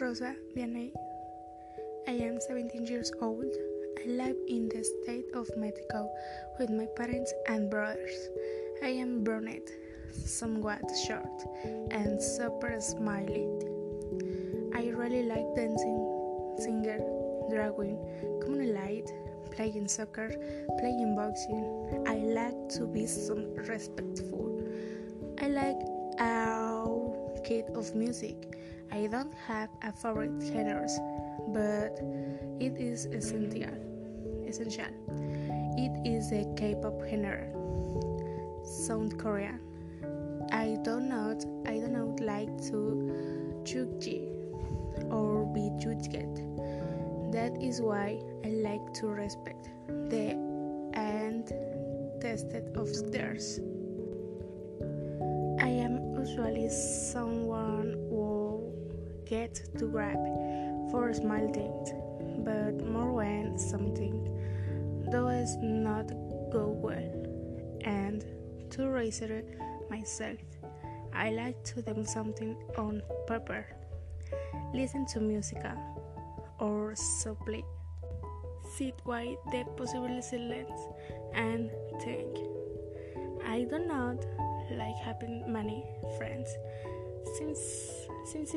Rosa Vianney. I am 17 years old. I live in the state of Mexico with my parents and brothers. I am brunette, somewhat short, and super smiley. I really like dancing, singer, drawing, community light, playing soccer, playing boxing. I like to be some respectful. I like a of music. I don't have a favorite genres, but it is essential. Essential. It is a K-pop genre. South Korean. I don't not. I do not like to judge or be judged. That is why I like to respect the and tested of theirs. Usually someone will get to grab for a small things, but more when something does not go well, and to raise it myself. I like to do something on paper, listen to music, or simply sit while the possible silence and think. I do not like having many friends since since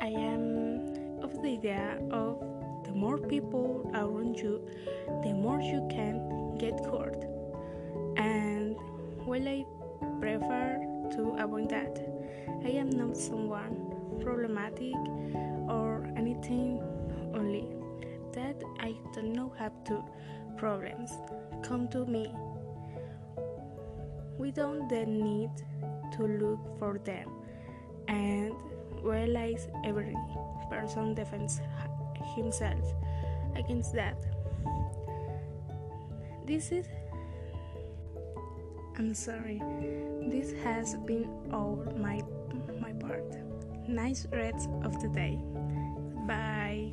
I am of the idea of the more people around you, the more you can get hurt. And while I prefer to avoid that, I am not someone problematic or anything only that I don't know how to problems come to me. We don't then need to look for them and realize every person defends himself against that. This is I'm sorry. This has been all my my part. Nice rest of the day. Bye.